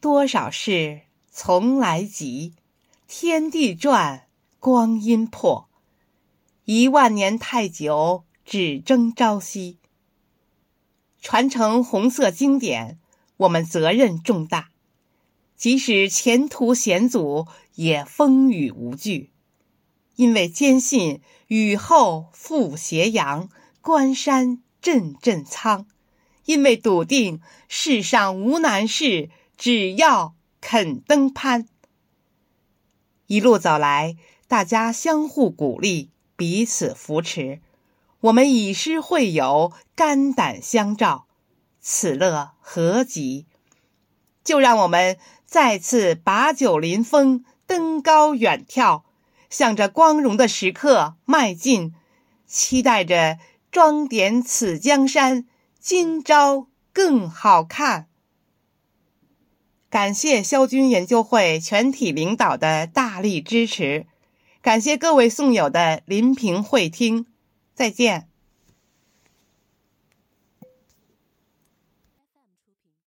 多少事从来急，天地转，光阴迫。一万年太久，只争朝夕。传承红色经典，我们责任重大。即使前途险阻，也风雨无惧，因为坚信雨后复斜阳，关山阵阵苍；因为笃定世上无难事。只要肯登攀，一路走来，大家相互鼓励，彼此扶持，我们以诗会友，肝胆相照，此乐何极？就让我们再次把酒临风，登高远眺，向着光荣的时刻迈进，期待着装点此江山，今朝更好看。感谢肖军研究会全体领导的大力支持，感谢各位送友的临平会听，再见。